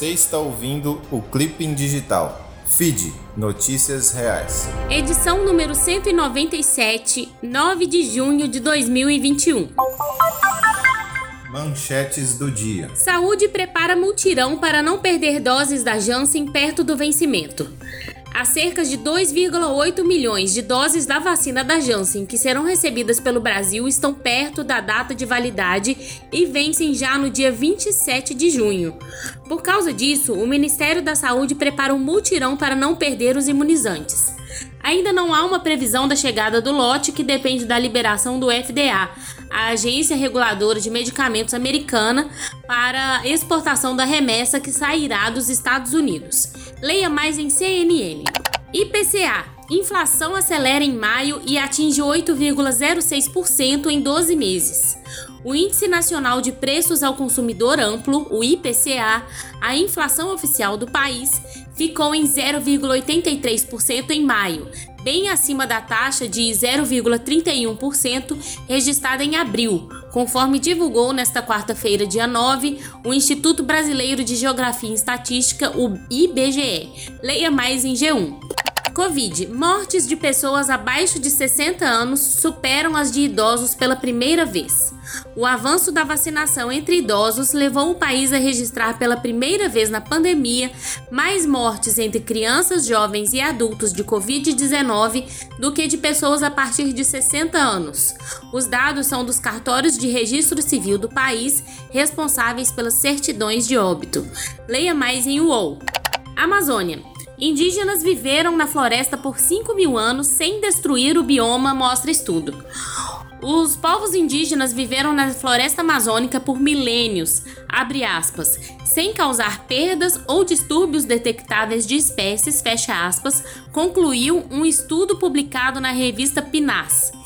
Você está ouvindo o Clipping Digital. Feed Notícias Reais. Edição número 197, 9 de junho de 2021. Manchetes do dia. Saúde prepara multirão para não perder doses da Janssen perto do vencimento. Há cerca de 2,8 milhões de doses da vacina da Janssen que serão recebidas pelo Brasil estão perto da data de validade e vencem já no dia 27 de junho. Por causa disso, o Ministério da Saúde prepara um multirão para não perder os imunizantes. Ainda não há uma previsão da chegada do lote que depende da liberação do FDA, a Agência Reguladora de Medicamentos Americana, para exportação da remessa que sairá dos Estados Unidos. Leia mais em CNN. IPCA. Inflação acelera em maio e atinge 8,06% em 12 meses. O Índice Nacional de Preços ao Consumidor Amplo, o IPCA, a inflação oficial do país, ficou em 0,83% em maio, bem acima da taxa de 0,31% registrada em abril, conforme divulgou nesta quarta-feira, dia 9, o Instituto Brasileiro de Geografia e Estatística, o IBGE. Leia mais em G1. Covid. Mortes de pessoas abaixo de 60 anos superam as de idosos pela primeira vez. O avanço da vacinação entre idosos levou o país a registrar pela primeira vez na pandemia mais mortes entre crianças, jovens e adultos de Covid-19 do que de pessoas a partir de 60 anos. Os dados são dos cartórios de registro civil do país responsáveis pelas certidões de óbito. Leia mais em UOL. Amazônia. Indígenas viveram na floresta por 5 mil anos sem destruir o bioma, mostra estudo. Os povos indígenas viveram na floresta amazônica por milênios, abre aspas, sem causar perdas ou distúrbios detectáveis de espécies, fecha aspas, concluiu um estudo publicado na revista PNAS.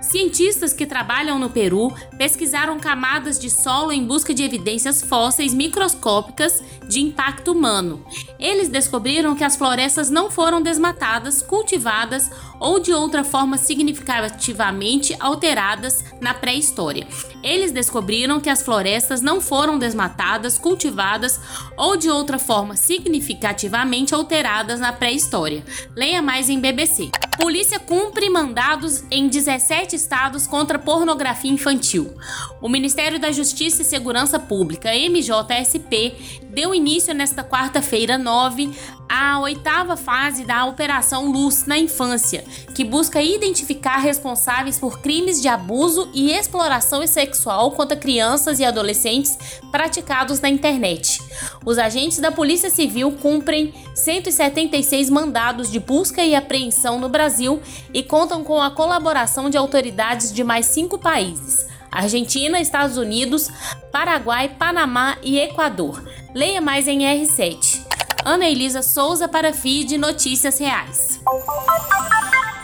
Cientistas que trabalham no Peru pesquisaram camadas de solo em busca de evidências fósseis microscópicas de impacto humano. Eles descobriram que as florestas não foram desmatadas, cultivadas ou de outra forma significativamente alteradas na pré-história. Eles descobriram que as florestas não foram desmatadas, cultivadas ou de outra forma significativamente alteradas na pré-história. Leia mais em BBC. Polícia cumpre mandados em 17 estados contra pornografia infantil. O Ministério da Justiça e Segurança Pública, MJSP, deu início nesta quarta-feira 9 à oitava fase da Operação Luz na Infância, que busca identificar responsáveis por crimes de abuso e exploração sexual contra crianças e adolescentes praticados na internet. Os agentes da Polícia Civil cumprem 176 mandados de busca e apreensão no Brasil e contam com a colaboração de autoridades de mais cinco países. Argentina, Estados Unidos, Paraguai, Panamá e Equador. Leia mais em R7. Ana Elisa Souza para FID Notícias Reais.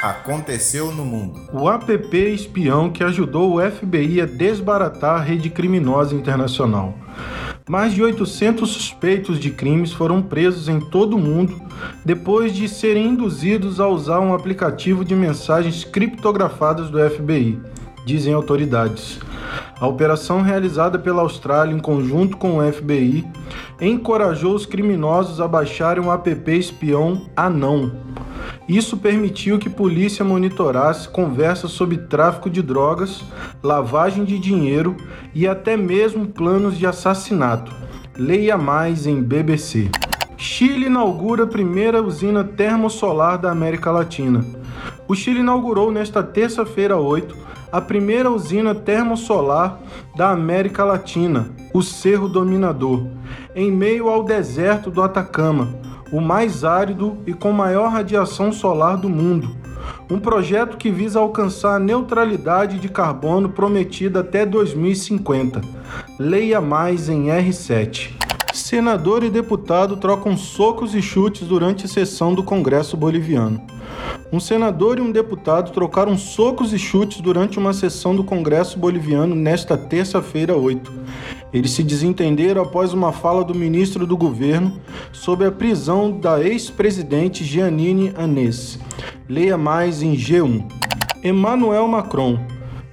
Aconteceu no mundo. O app espião que ajudou o FBI a desbaratar a rede criminosa internacional. Mais de 800 suspeitos de crimes foram presos em todo o mundo depois de serem induzidos a usar um aplicativo de mensagens criptografadas do FBI, dizem autoridades. A operação realizada pela Austrália em conjunto com o FBI encorajou os criminosos a baixarem o app espião Anão. Isso permitiu que polícia monitorasse conversas sobre tráfico de drogas, lavagem de dinheiro e até mesmo planos de assassinato. Leia mais em BBC. Chile inaugura a primeira usina termosolar da América Latina. O Chile inaugurou nesta terça-feira 8 a primeira usina termosolar da América Latina, o Cerro Dominador, em meio ao deserto do Atacama, o mais árido e com maior radiação solar do mundo. Um projeto que visa alcançar a neutralidade de carbono prometida até 2050. Leia mais em R7. Senador e deputado trocam socos e chutes durante a sessão do Congresso Boliviano. Um senador e um deputado trocaram socos e chutes durante uma sessão do Congresso Boliviano nesta terça-feira 8. Eles se desentenderam após uma fala do ministro do governo sobre a prisão da ex-presidente Giannini Anès. Leia mais em G1. Emmanuel Macron,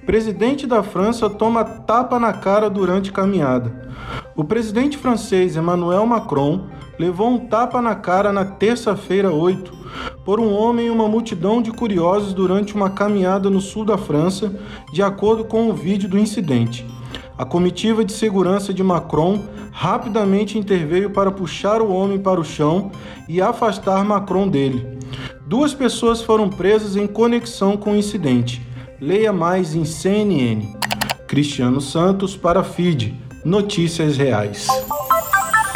presidente da França, toma tapa na cara durante caminhada. O presidente francês Emmanuel Macron levou um tapa na cara na terça-feira 8 por um homem e uma multidão de curiosos durante uma caminhada no sul da França, de acordo com o vídeo do incidente. A comitiva de segurança de Macron rapidamente interveio para puxar o homem para o chão e afastar Macron dele. Duas pessoas foram presas em conexão com o incidente. Leia mais em CNN. Cristiano Santos para FID. Notícias reais.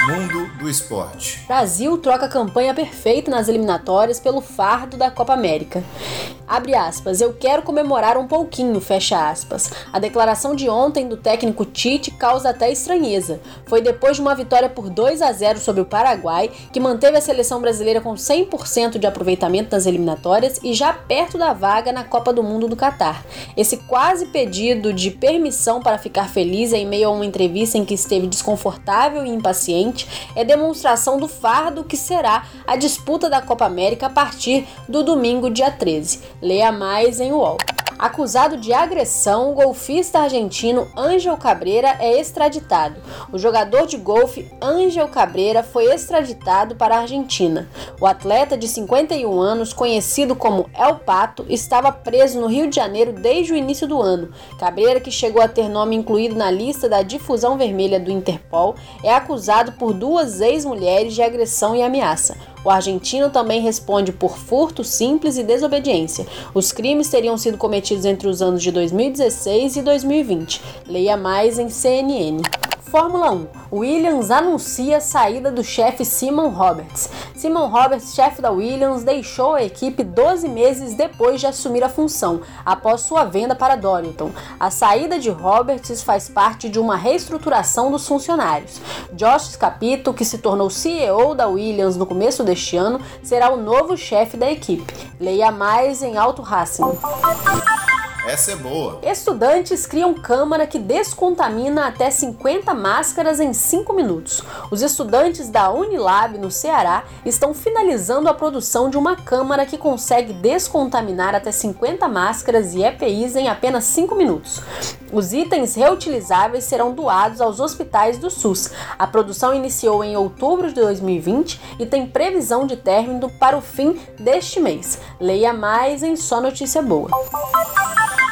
Mundo do esporte. Brasil troca campanha perfeita nas eliminatórias pelo fardo da Copa América. Abre aspas, eu quero comemorar um pouquinho, fecha aspas. A declaração de ontem do técnico Tite causa até estranheza. Foi depois de uma vitória por 2 a 0 sobre o Paraguai, que manteve a seleção brasileira com 100% de aproveitamento nas eliminatórias e já perto da vaga na Copa do Mundo do Catar. Esse quase pedido de permissão para ficar feliz em meio a uma entrevista em que esteve desconfortável e impaciente é demonstração do fardo que será a disputa da Copa América a partir do domingo, dia 13. Leia mais em UOL. Acusado de agressão, o golfista argentino Ângel Cabreira é extraditado. O jogador de golfe Ângel Cabreira foi extraditado para a Argentina. O atleta de 51 anos, conhecido como El Pato, estava preso no Rio de Janeiro desde o início do ano. Cabreira, que chegou a ter nome incluído na lista da difusão vermelha do Interpol, é acusado por duas ex-mulheres de agressão e ameaça. O argentino também responde por furto simples e desobediência. Os crimes teriam sido cometidos entre os anos de 2016 e 2020. Leia mais em CNN. Fórmula 1. Williams anuncia a saída do chefe Simon Roberts. Simon Roberts, chefe da Williams, deixou a equipe 12 meses depois de assumir a função, após sua venda para Dorilton. A saída de Roberts faz parte de uma reestruturação dos funcionários. Josh Capito, que se tornou CEO da Williams no começo deste ano, será o novo chefe da equipe. Leia mais em Auto Racing. Essa é boa. Estudantes criam câmara que descontamina até 50 máscaras em 5 minutos. Os estudantes da Unilab, no Ceará, estão finalizando a produção de uma câmara que consegue descontaminar até 50 máscaras e EPIs em apenas 5 minutos. Os itens reutilizáveis serão doados aos hospitais do SUS. A produção iniciou em outubro de 2020 e tem previsão de término para o fim deste mês. Leia mais em Só Notícia Boa.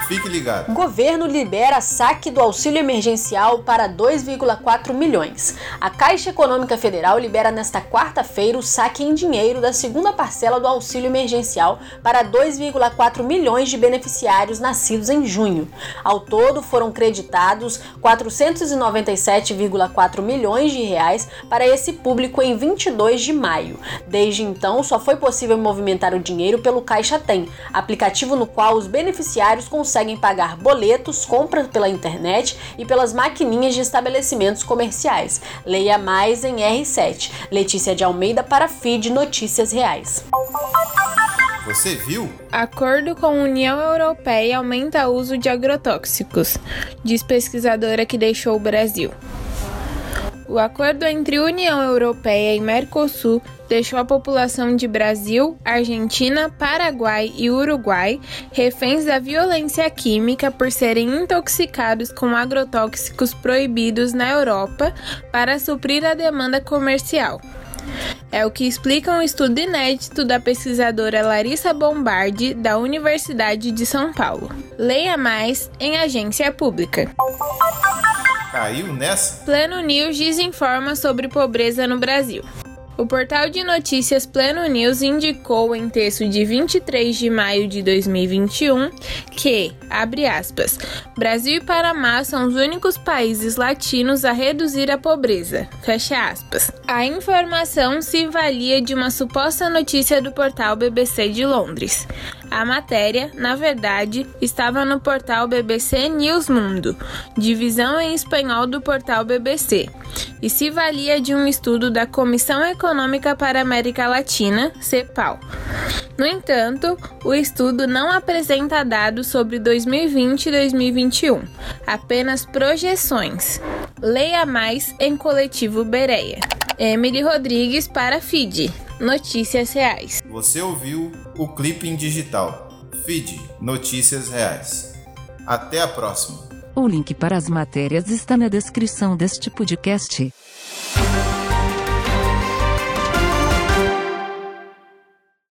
Fique ligado. Governo libera saque do auxílio emergencial para 2,4 milhões. A Caixa Econômica Federal libera nesta quarta-feira o saque em dinheiro da segunda parcela do auxílio emergencial para 2,4 milhões de beneficiários nascidos em junho. Ao todo, foram creditados 497,4 milhões de reais para esse público em 22 de maio. Desde então, só foi possível movimentar o dinheiro pelo Caixa Tem, aplicativo no qual os beneficiários conseguem conseguem pagar boletos, compras pela internet e pelas maquininhas de estabelecimentos comerciais. Leia mais em R7. Letícia de Almeida para Feed Notícias Reais. Você viu? Acordo com a União Europeia aumenta o uso de agrotóxicos, diz pesquisadora que deixou o Brasil. O acordo entre União Europeia e Mercosul deixou a população de Brasil, Argentina, Paraguai e Uruguai reféns da violência química por serem intoxicados com agrotóxicos proibidos na Europa para suprir a demanda comercial. É o que explica um estudo inédito da pesquisadora Larissa Bombardi, da Universidade de São Paulo. Leia mais em agência pública. Caiu nessa? Pleno News desinforma sobre pobreza no Brasil. O portal de notícias Pleno News indicou em texto de 23 de maio de 2021 que, abre aspas, Brasil e Panamá são os únicos países latinos a reduzir a pobreza, fecha aspas. A informação se valia de uma suposta notícia do portal BBC de Londres. A matéria, na verdade, estava no portal BBC News Mundo, divisão em espanhol do portal BBC, e se valia de um estudo da Comissão Econômica para a América Latina, CEPAL. No entanto, o estudo não apresenta dados sobre 2020 e 2021, apenas projeções. Leia mais em Coletivo Bereia. Emily Rodrigues para FID. Notícias Reais. Você ouviu o Clipping Digital. Feed Notícias Reais. Até a próxima. O link para as matérias está na descrição deste podcast.